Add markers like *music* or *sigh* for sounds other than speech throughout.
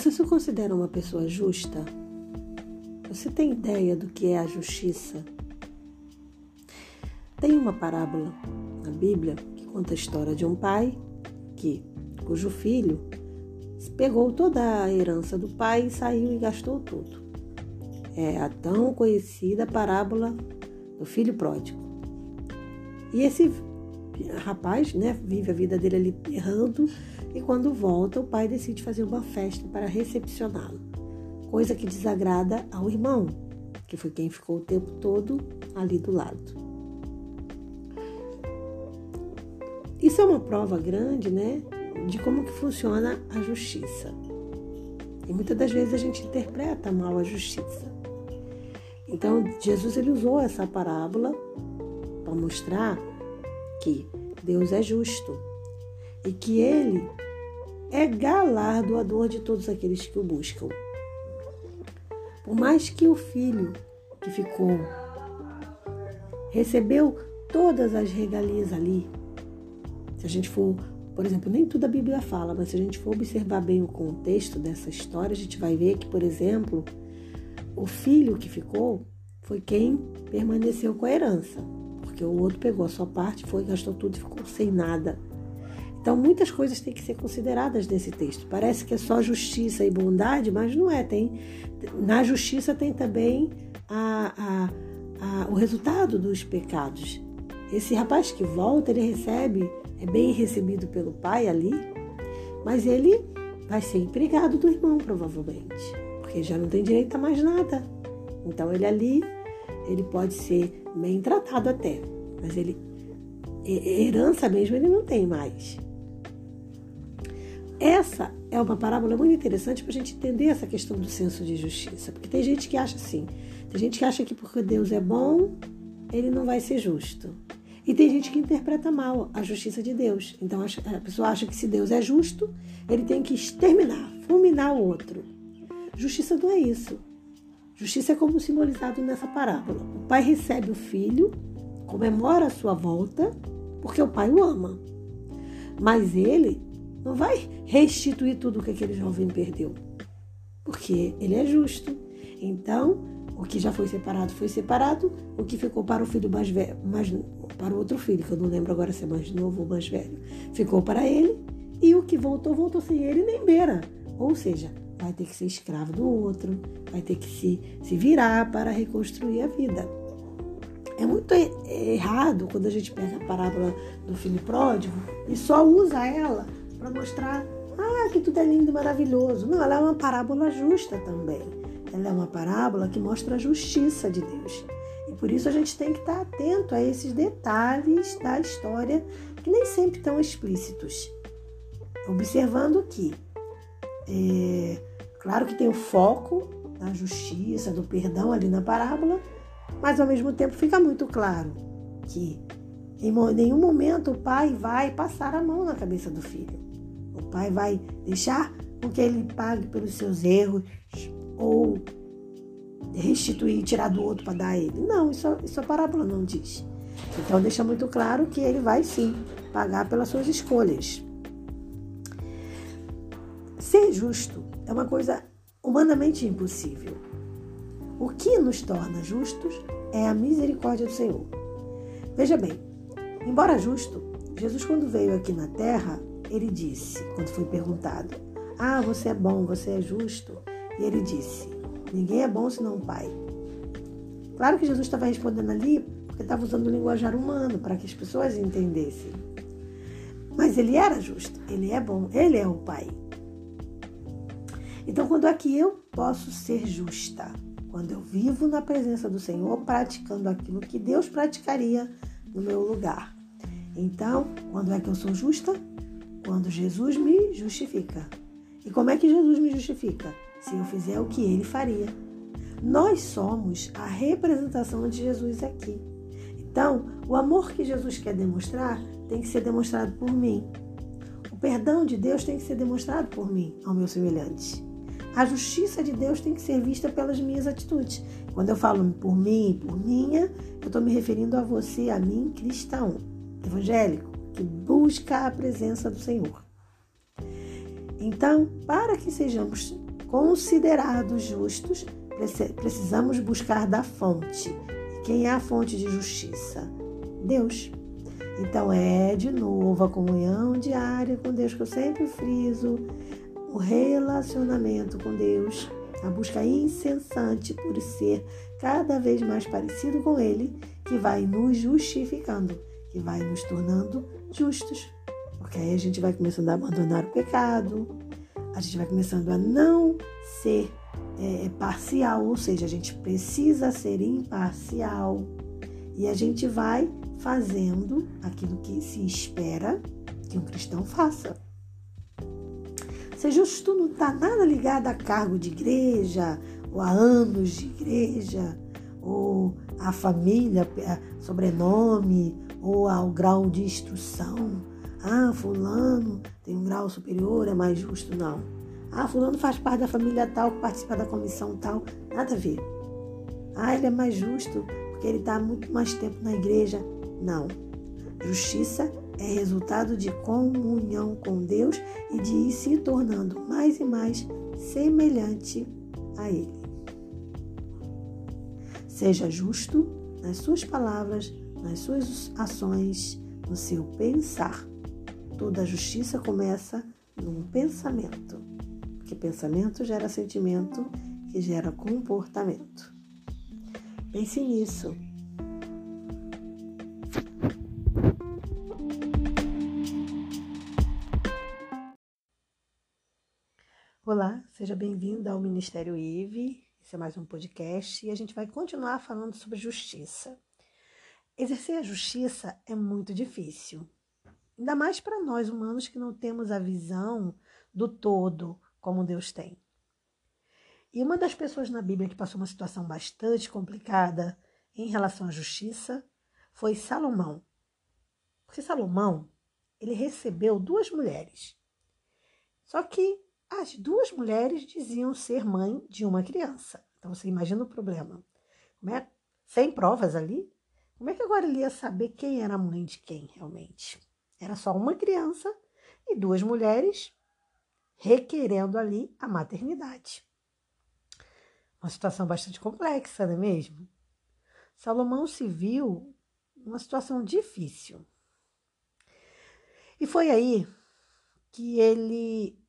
Você se considera uma pessoa justa? Você tem ideia do que é a justiça? Tem uma parábola na Bíblia que conta a história de um pai que, cujo filho pegou toda a herança do pai e saiu e gastou tudo. É a tão conhecida parábola do filho pródigo. E esse rapaz, né, vive a vida dele ali errando e quando volta, o pai decide fazer uma festa para recepcioná-lo, coisa que desagrada ao irmão, que foi quem ficou o tempo todo ali do lado. Isso é uma prova grande, né, de como que funciona a justiça. E muitas das vezes a gente interpreta mal a justiça. Então, Jesus ele usou essa parábola para mostrar que Deus é justo e que ele é galardoador de todos aqueles que o buscam. Por mais que o filho que ficou recebeu todas as regalias ali, se a gente for, por exemplo, nem tudo a Bíblia fala, mas se a gente for observar bem o contexto dessa história, a gente vai ver que, por exemplo, o filho que ficou foi quem permaneceu com a herança, porque o outro pegou a sua parte, foi, gastou tudo e ficou sem nada. Então, muitas coisas têm que ser consideradas nesse texto. Parece que é só justiça e bondade, mas não é. Tem, na justiça tem também a, a, a, o resultado dos pecados. Esse rapaz que volta, ele recebe, é bem recebido pelo pai ali, mas ele vai ser empregado do irmão, provavelmente, porque já não tem direito a mais nada. Então, ele ali, ele pode ser bem tratado até, mas ele herança mesmo ele não tem mais. Essa é uma parábola muito interessante para a gente entender essa questão do senso de justiça. Porque tem gente que acha assim: tem gente que acha que porque Deus é bom, ele não vai ser justo. E tem gente que interpreta mal a justiça de Deus. Então a pessoa acha que se Deus é justo, ele tem que exterminar, fulminar o outro. Justiça não é isso. Justiça é como simbolizado nessa parábola. O pai recebe o filho, comemora a sua volta, porque o pai o ama. Mas ele não vai restituir tudo o que aquele jovem perdeu, porque ele é justo. Então, o que já foi separado foi separado, o que ficou para o filho mais velho, mais, para o outro filho, que eu não lembro agora se é mais novo ou mais velho, ficou para ele, e o que voltou, voltou sem ele nem beira. Ou seja, vai ter que ser escravo do outro, vai ter que se, se virar para reconstruir a vida. É muito errado quando a gente pega a parábola do filho pródigo e só usa ela para mostrar ah, que tudo é lindo e maravilhoso. Não, ela é uma parábola justa também. Ela é uma parábola que mostra a justiça de Deus. E por isso a gente tem que estar atento a esses detalhes da história que nem sempre estão explícitos. Observando que, é, claro que tem o foco da justiça, do perdão ali na parábola, mas ao mesmo tempo fica muito claro que em nenhum momento o pai vai passar a mão na cabeça do filho. O pai vai deixar com que ele pague pelos seus erros ou restituir, tirar do outro para dar a ele. Não, isso, isso a parábola não diz. Então deixa muito claro que ele vai sim pagar pelas suas escolhas. Ser justo é uma coisa humanamente impossível. O que nos torna justos é a misericórdia do Senhor. Veja bem, embora justo, Jesus, quando veio aqui na terra, ele disse, quando foi perguntado: Ah, você é bom, você é justo? E ele disse: Ninguém é bom senão o Pai. Claro que Jesus estava respondendo ali porque estava usando o linguajar humano para que as pessoas entendessem. Mas ele era justo, ele é bom, ele é o Pai. Então, quando é que eu posso ser justa? Quando eu vivo na presença do Senhor, praticando aquilo que Deus praticaria no meu lugar. Então, quando é que eu sou justa? Quando Jesus me justifica. E como é que Jesus me justifica? Se eu fizer o que ele faria. Nós somos a representação de Jesus aqui. Então, o amor que Jesus quer demonstrar tem que ser demonstrado por mim. O perdão de Deus tem que ser demonstrado por mim, ao meu semelhante. A justiça de Deus tem que ser vista pelas minhas atitudes. Quando eu falo por mim, por minha, eu estou me referindo a você, a mim, cristão, evangélico que busca a presença do Senhor. Então, para que sejamos considerados justos, precisamos buscar da fonte. E quem é a fonte de justiça? Deus. Então é de novo a comunhão diária com Deus que eu sempre friso, o relacionamento com Deus, a busca incessante por ser cada vez mais parecido com Ele, que vai nos justificando, que vai nos tornando justos. Porque aí a gente vai começando a abandonar o pecado, a gente vai começando a não ser é, parcial, ou seja, a gente precisa ser imparcial. E a gente vai fazendo aquilo que se espera que um cristão faça. Ser justo não está nada ligado a cargo de igreja, ou a anos de igreja, ou a família, sobrenome, ou ao grau de instrução. Ah, fulano tem um grau superior, é mais justo, não. Ah, fulano faz parte da família tal, participa da comissão tal, nada a ver. Ah, ele é mais justo porque ele está muito mais tempo na igreja. Não. Justiça é resultado de comunhão com Deus e de ir se tornando mais e mais semelhante a Ele. Seja justo nas suas palavras, nas suas ações, no seu pensar. Toda justiça começa num pensamento, porque pensamento gera sentimento, que gera comportamento. Pense nisso. Olá, seja bem-vindo ao Ministério IVE. Esse é mais um podcast e a gente vai continuar falando sobre justiça. Exercer a justiça é muito difícil, ainda mais para nós humanos que não temos a visão do todo como Deus tem. E uma das pessoas na Bíblia que passou uma situação bastante complicada em relação à justiça foi Salomão. Porque Salomão, ele recebeu duas mulheres. Só que as duas mulheres diziam ser mãe de uma criança. Então você imagina o problema. Como é? Sem provas ali. Como é que agora ele ia saber quem era a mãe de quem realmente? Era só uma criança e duas mulheres requerendo ali a maternidade. Uma situação bastante complexa, não é mesmo? Salomão se viu numa situação difícil. E foi aí que ele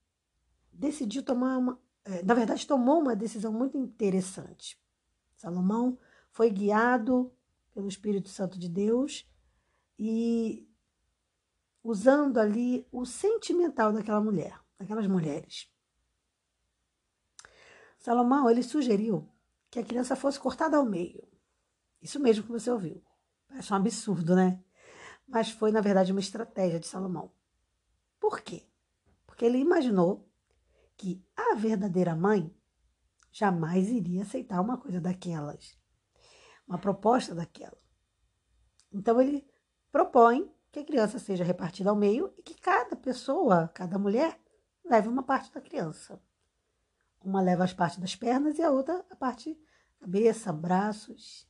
decidiu tomar uma, é, na verdade, tomou uma decisão muito interessante. Salomão foi guiado pelo Espírito Santo de Deus e usando ali o sentimental daquela mulher, daquelas mulheres. Salomão ele sugeriu que a criança fosse cortada ao meio. Isso mesmo que você ouviu. Parece um absurdo, né? Mas foi, na verdade, uma estratégia de Salomão. Por quê? Porque ele imaginou que a verdadeira mãe jamais iria aceitar uma coisa daquelas, uma proposta daquela. Então ele propõe que a criança seja repartida ao meio e que cada pessoa, cada mulher, leve uma parte da criança. Uma leva as partes das pernas e a outra a parte cabeça, braços.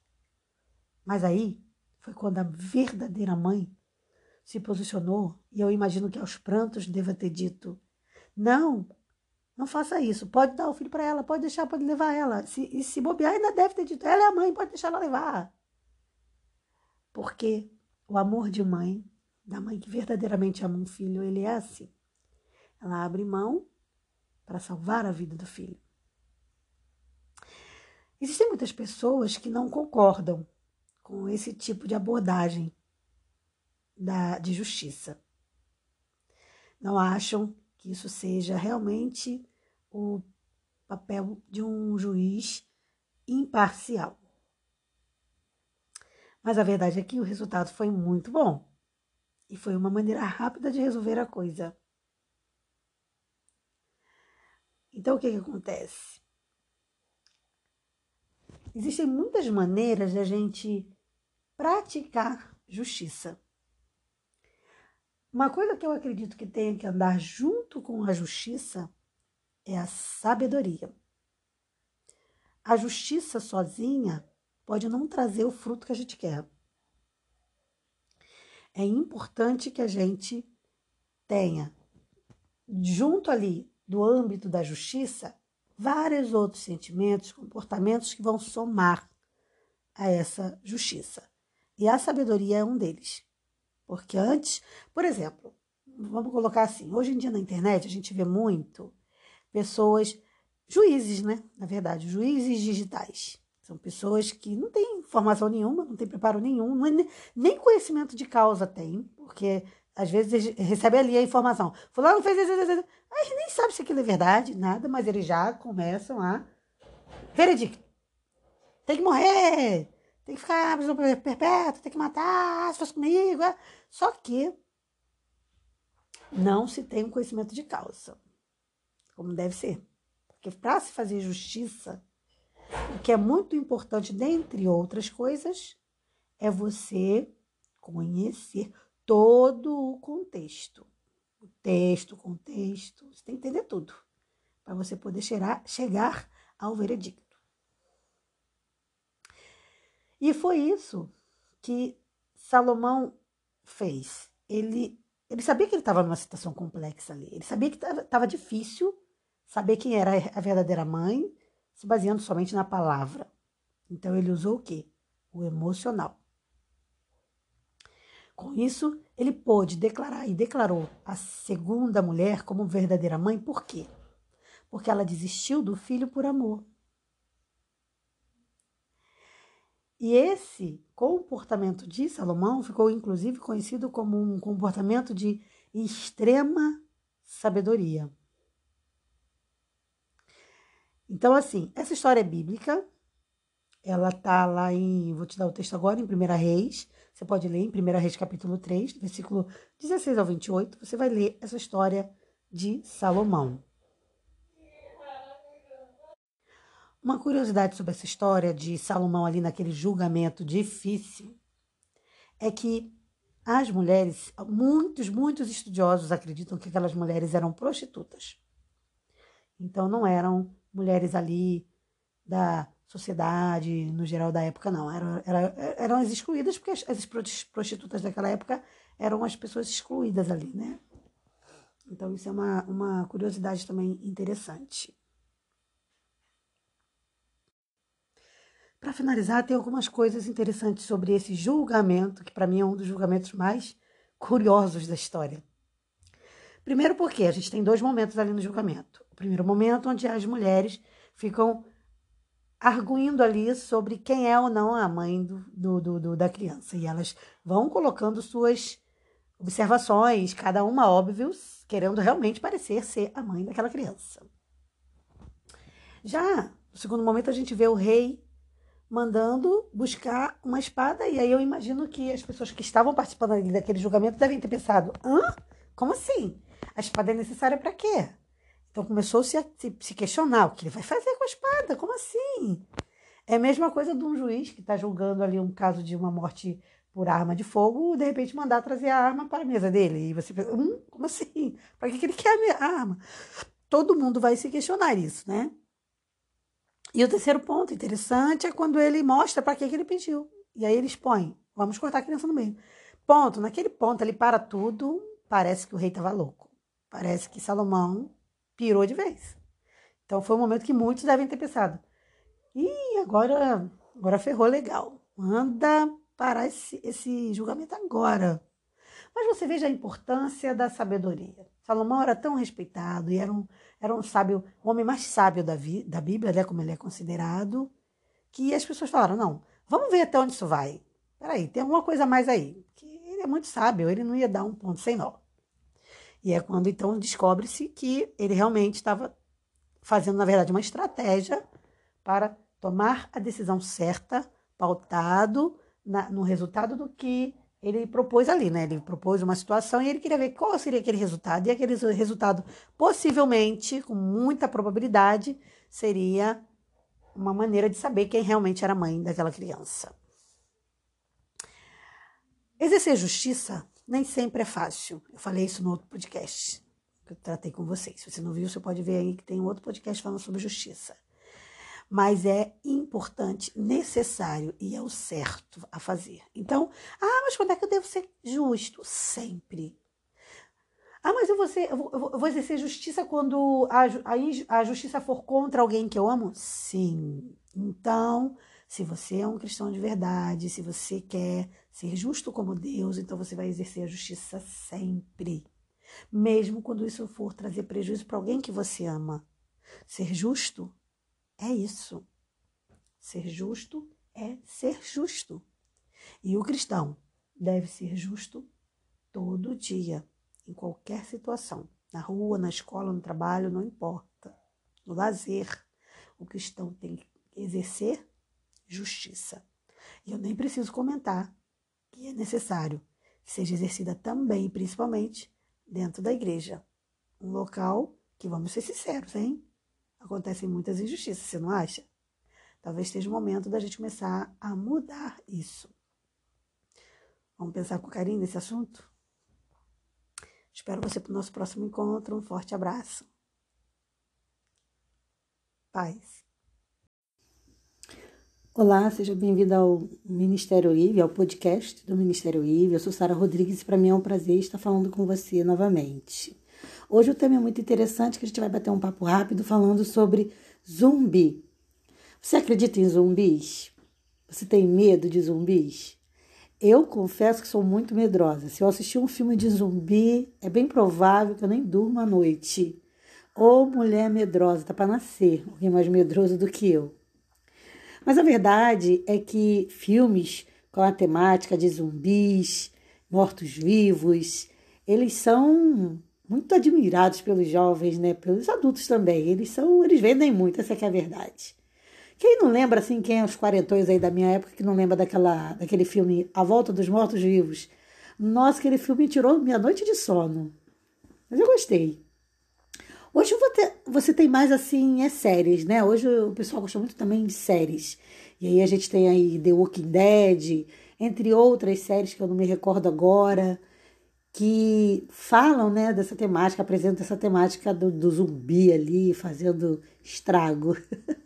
Mas aí foi quando a verdadeira mãe se posicionou e eu imagino que aos prantos deva ter dito: Não, não faça isso. Pode dar o filho para ela, pode deixar, pode levar ela. Se, e se bobear, ainda deve ter dito: ela é a mãe, pode deixar ela levar. Porque o amor de mãe, da mãe que verdadeiramente ama um filho, ele é assim. Ela abre mão para salvar a vida do filho. Existem muitas pessoas que não concordam com esse tipo de abordagem da, de justiça. Não acham que isso seja realmente o papel de um juiz imparcial. Mas a verdade é que o resultado foi muito bom e foi uma maneira rápida de resolver a coisa. Então, o que, que acontece? Existem muitas maneiras de a gente praticar justiça. Uma coisa que eu acredito que tem que andar junto com a justiça é a sabedoria. A justiça sozinha pode não trazer o fruto que a gente quer. É importante que a gente tenha, junto ali do âmbito da justiça, vários outros sentimentos, comportamentos que vão somar a essa justiça. E a sabedoria é um deles. Porque antes, por exemplo, vamos colocar assim, hoje em dia na internet a gente vê muito pessoas, juízes, né? Na verdade, juízes digitais. São pessoas que não têm formação nenhuma, não têm preparo nenhum, é nem conhecimento de causa tem, porque às vezes recebe ali a informação. Fulano fez isso, isso, isso. Aí nem sabe se aquilo é verdade, nada, mas eles já começam a. Veredicto. Tem que morrer! Tem que ficar prisão perpétua, tem que matar, se fosse comigo. É. Só que não se tem um conhecimento de causa, como deve ser. Porque para se fazer justiça, o que é muito importante, dentre outras coisas, é você conhecer todo o contexto. O texto, o contexto, você tem que entender tudo para você poder chegar, chegar ao veredicto. E foi isso que Salomão fez. Ele, ele sabia que ele estava numa situação complexa ali. Ele sabia que estava difícil saber quem era a verdadeira mãe, se baseando somente na palavra. Então ele usou o quê? O emocional. Com isso, ele pôde declarar e declarou a segunda mulher como verdadeira mãe, por quê? Porque ela desistiu do filho por amor. E esse comportamento de Salomão ficou inclusive conhecido como um comportamento de extrema sabedoria. Então, assim, essa história é bíblica. Ela tá lá em. Vou te dar o texto agora, em 1 Reis, você pode ler em 1 Reis capítulo 3, versículo 16 ao 28, você vai ler essa história de Salomão. Uma curiosidade sobre essa história de Salomão ali naquele julgamento difícil é que as mulheres, muitos, muitos estudiosos acreditam que aquelas mulheres eram prostitutas. Então não eram mulheres ali da sociedade, no geral da época, não. Era, era, eram as excluídas, porque as, as prostitutas daquela época eram as pessoas excluídas ali, né? Então, isso é uma, uma curiosidade também interessante. Para finalizar, tem algumas coisas interessantes sobre esse julgamento, que para mim é um dos julgamentos mais curiosos da história. Primeiro, porque a gente tem dois momentos ali no julgamento. O primeiro momento, onde as mulheres ficam arguindo ali sobre quem é ou não a mãe do, do, do, do, da criança. E elas vão colocando suas observações, cada uma óbvio, querendo realmente parecer ser a mãe daquela criança. Já no segundo momento, a gente vê o rei mandando buscar uma espada, e aí eu imagino que as pessoas que estavam participando ali daquele julgamento devem ter pensado: hã? Como assim? A espada é necessária para quê? Então começou-se a se questionar o que ele vai fazer com a espada, como assim? É a mesma coisa de um juiz que está julgando ali um caso de uma morte por arma de fogo, de repente mandar trazer a arma para a mesa dele. E você pensa, hum, como assim? Para que, que ele quer a arma? Todo mundo vai se questionar isso, né? E o terceiro ponto interessante é quando ele mostra para que, que ele pediu. E aí ele expõe, vamos cortar a criança no meio. Ponto, naquele ponto ele para tudo, parece que o rei estava louco. Parece que Salomão pirou de vez. Então foi um momento que muitos devem ter pensado: ih, agora, agora ferrou legal. Manda parar esse, esse julgamento agora. Mas você veja a importância da sabedoria. Salomão era tão respeitado e era um, era um sábio, o homem mais sábio da, vi, da Bíblia, né, como ele é considerado, que as pessoas falaram: não, vamos ver até onde isso vai. Peraí, tem alguma coisa mais aí. Que ele é muito sábio, ele não ia dar um ponto sem nó. E é quando então descobre-se que ele realmente estava fazendo, na verdade, uma estratégia para tomar a decisão certa, pautado na, no resultado do que ele propôs ali, né? Ele propôs uma situação e ele queria ver qual seria aquele resultado. E aquele resultado, possivelmente, com muita probabilidade, seria uma maneira de saber quem realmente era a mãe daquela criança. Exercer justiça nem sempre é fácil. Eu falei isso no outro podcast que eu tratei com vocês. Se você não viu, você pode ver aí que tem um outro podcast falando sobre justiça. Mas é importante, necessário e é o certo a fazer. Então, ah, mas quando é que eu devo ser justo? Sempre. Ah, mas eu vou, ser, eu vou, exercer justiça quando a, a, a justiça for contra alguém que eu amo? Sim. Então, se você é um cristão de verdade, se você quer ser justo como Deus, então você vai exercer a justiça sempre. Mesmo quando isso for trazer prejuízo para alguém que você ama. Ser justo é isso. Ser justo é ser justo. E o cristão deve ser justo todo dia, em qualquer situação. Na rua, na escola, no trabalho, não importa. No lazer, o cristão tem que exercer justiça. E eu nem preciso comentar que é necessário que seja exercida também, principalmente, dentro da igreja. Um local que, vamos ser sinceros, hein? Acontecem muitas injustiças, você não acha? Talvez esteja o momento da gente começar a mudar isso. Vamos pensar com carinho nesse assunto? Espero você para o nosso próximo encontro. Um forte abraço. Paz. Olá, seja bem-vindo ao Ministério IVE, ao podcast do Ministério IVE. Eu sou Sara Rodrigues e para mim é um prazer estar falando com você novamente. Hoje o tema é muito interessante que a gente vai bater um papo rápido falando sobre zumbi. Você acredita em zumbis? Você tem medo de zumbis? Eu confesso que sou muito medrosa. Se eu assistir um filme de zumbi, é bem provável que eu nem durma à noite. Ou mulher medrosa, tá para nascer, alguém mais medroso do que eu. Mas a verdade é que filmes com a temática de zumbis, mortos-vivos, eles são muito admirados pelos jovens, né? Pelos adultos também. Eles são, eles vendem muito, essa é, é a verdade. Quem não lembra, assim, quem é os quarentões aí da minha época, que não lembra daquela, daquele filme A Volta dos Mortos-Vivos? Nossa, aquele filme tirou minha noite de sono. Mas eu gostei. Hoje você tem mais, assim, é séries, né? Hoje o pessoal gosta muito também de séries. E aí a gente tem aí The Walking Dead, entre outras séries que eu não me recordo agora, que falam, né, dessa temática, apresentam essa temática do, do zumbi ali, fazendo estrago. *laughs*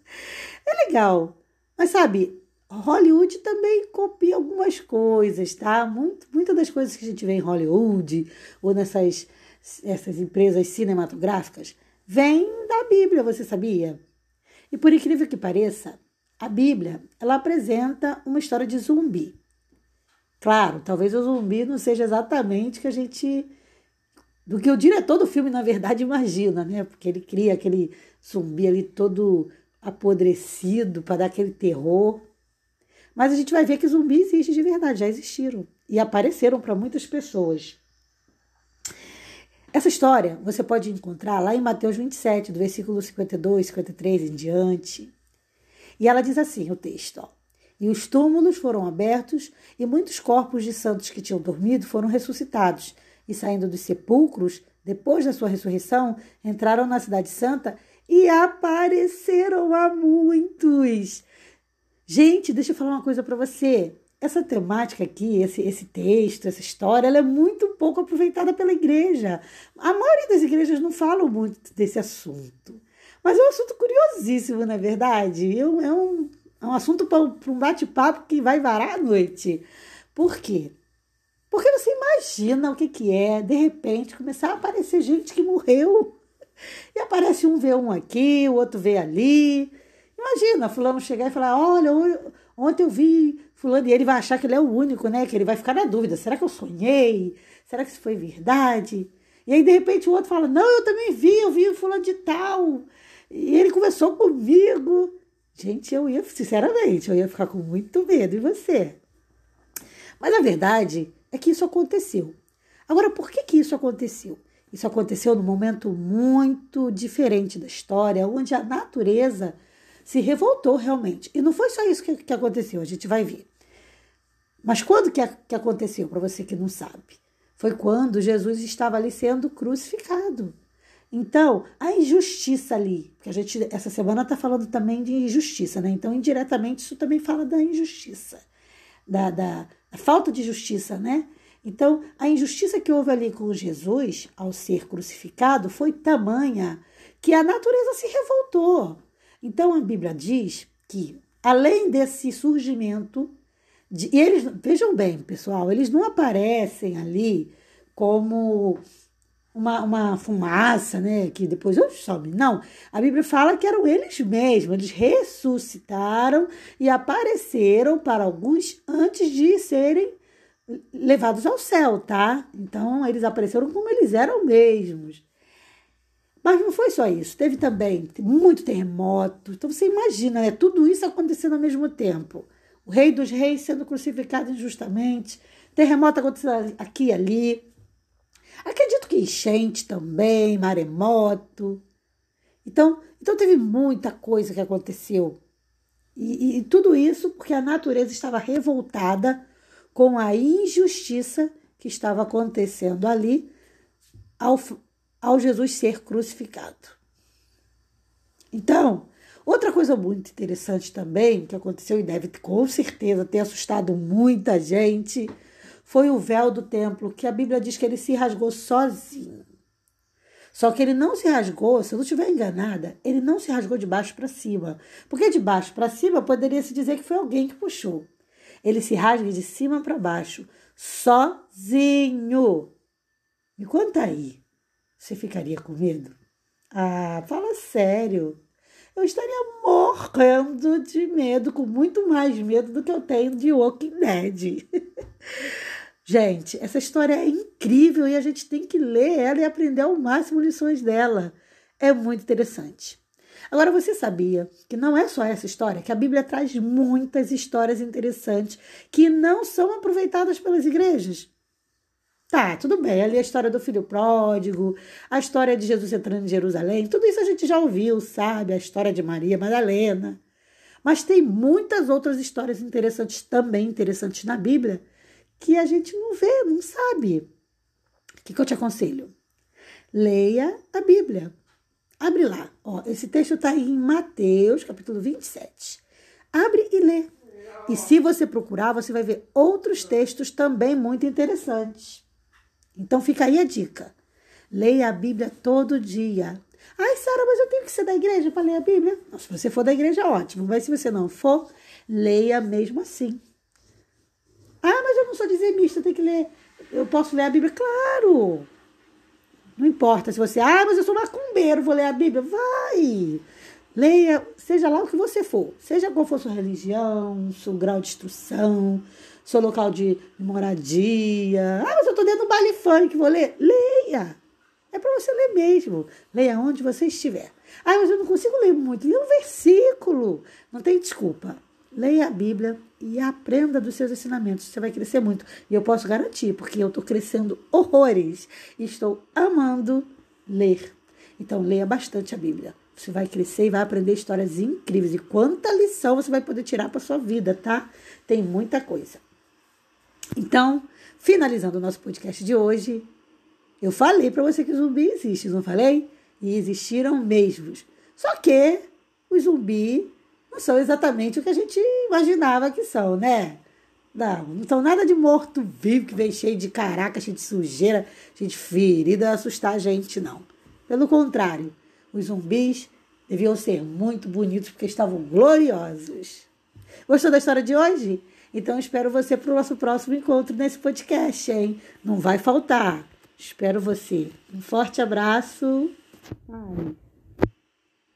É legal. Mas sabe, Hollywood também copia algumas coisas, tá? Muito, muitas das coisas que a gente vê em Hollywood ou nessas essas empresas cinematográficas vêm da Bíblia, você sabia? E por incrível que pareça, a Bíblia ela apresenta uma história de zumbi. Claro, talvez o zumbi não seja exatamente que a gente do que o diretor do filme na verdade imagina, né? Porque ele cria aquele zumbi ali todo apodrecido para dar aquele terror. Mas a gente vai ver que zumbi existe de verdade, já existiram e apareceram para muitas pessoas. Essa história você pode encontrar lá em Mateus 27, do versículo 52, 53 em diante. E ela diz assim: o texto, ó, E os túmulos foram abertos, e muitos corpos de santos que tinham dormido foram ressuscitados, e saindo dos sepulcros, depois da sua ressurreição, entraram na Cidade Santa e apareceram a muitos. Gente, deixa eu falar uma coisa para você. Essa temática aqui, esse, esse texto, essa história, ela é muito pouco aproveitada pela igreja. A maioria das igrejas não falam muito desse assunto. Mas é um assunto curiosíssimo, não é verdade? É um, é um, é um assunto para um bate-papo que vai varar a noite. Por quê? Porque você imagina o que, que é, de repente, começar a aparecer gente que morreu e aparece um vê um aqui, o outro vê ali. Imagina, fulano chegar e falar: olha, ontem eu vi fulano, e ele vai achar que ele é o único, né? Que ele vai ficar na dúvida: será que eu sonhei? Será que isso foi verdade? E aí, de repente, o outro fala: não, eu também vi, eu vi o fulano de tal. E ele conversou comigo. Gente, eu ia, sinceramente, eu ia ficar com muito medo. E você? Mas a verdade é que isso aconteceu. Agora, por que, que isso aconteceu? Isso aconteceu num momento muito diferente da história, onde a natureza se revoltou realmente. E não foi só isso que, que aconteceu, a gente vai ver. Mas quando que, que aconteceu, para você que não sabe? Foi quando Jesus estava ali sendo crucificado. Então, a injustiça ali, porque a gente essa semana está falando também de injustiça, né? Então, indiretamente, isso também fala da injustiça, da, da, da falta de justiça, né? Então, a injustiça que houve ali com Jesus ao ser crucificado foi tamanha que a natureza se revoltou. Então, a Bíblia diz que, além desse surgimento, de, e eles, vejam bem, pessoal, eles não aparecem ali como uma, uma fumaça, né? Que depois oh, some. Não. A Bíblia fala que eram eles mesmos. Eles ressuscitaram e apareceram para alguns antes de serem levados ao céu, tá? Então eles apareceram como eles eram mesmos. Mas não foi só isso. Teve também muito terremoto. Então você imagina, né? Tudo isso acontecendo ao mesmo tempo. O rei dos reis sendo crucificado injustamente. Terremoto acontecendo aqui e ali Acredito que enchente também, maremoto. Então, então teve muita coisa que aconteceu. E, e, e tudo isso porque a natureza estava revoltada com a injustiça que estava acontecendo ali ao, ao Jesus ser crucificado. Então, outra coisa muito interessante também que aconteceu e deve com certeza ter assustado muita gente foi o véu do templo, que a Bíblia diz que ele se rasgou sozinho. Só que ele não se rasgou, se eu não estiver enganada, ele não se rasgou de baixo para cima. Porque de baixo para cima poderia se dizer que foi alguém que puxou. Ele se rasga de cima para baixo, sozinho. Me conta aí, você ficaria com medo? Ah, fala sério. Eu estaria morrendo de medo, com muito mais medo do que eu tenho de Walking Dead. *laughs* Gente, essa história é incrível e a gente tem que ler ela e aprender ao máximo lições dela. É muito interessante. Agora, você sabia que não é só essa história, que a Bíblia traz muitas histórias interessantes que não são aproveitadas pelas igrejas? Tá, tudo bem. Ali a história do filho pródigo, a história de Jesus entrando em Jerusalém, tudo isso a gente já ouviu, sabe? A história de Maria Madalena. Mas tem muitas outras histórias interessantes, também interessantes na Bíblia, que a gente não vê, não sabe. O que, que eu te aconselho? Leia a Bíblia. Abre lá. Ó, esse texto está em Mateus, capítulo 27. Abre e lê. E se você procurar, você vai ver outros textos também muito interessantes. Então fica aí a dica. Leia a Bíblia todo dia. Ai, Sara, mas eu tenho que ser da igreja para ler a Bíblia. Não, se você for da igreja, ótimo. Mas se você não for, leia mesmo assim. Ah, mas eu não sou dizimista, tem que ler. Eu posso ler a Bíblia? Claro! Não importa se você, ah, mas eu sou macumbeiro, vou ler a Bíblia. Vai! Leia, seja lá o que você for, seja qual for sua religião, seu grau de instrução, seu local de moradia. Ah, mas eu tô dentro do baile funk, vou ler? Leia! É para você ler mesmo. Leia onde você estiver. Ah, mas eu não consigo ler muito. Lê um versículo. Não tem desculpa. Leia a Bíblia e aprenda dos seus ensinamentos. Você vai crescer muito. E eu posso garantir, porque eu estou crescendo horrores. E estou amando ler. Então, leia bastante a Bíblia. Você vai crescer e vai aprender histórias incríveis. E quanta lição você vai poder tirar para sua vida, tá? Tem muita coisa. Então, finalizando o nosso podcast de hoje, eu falei para você que o zumbi existe, não falei? E existiram mesmos. Só que os zumbis não são exatamente o que a gente imaginava que são, né? Não, não são nada de morto-vivo que vem cheio de caraca, cheio de sujeira, cheio de ferida, assustar a gente, não. Pelo contrário, os zumbis deviam ser muito bonitos porque estavam gloriosos. Gostou da história de hoje? Então espero você para o nosso próximo encontro nesse podcast, hein? Não vai faltar. Espero você. Um forte abraço. Ai.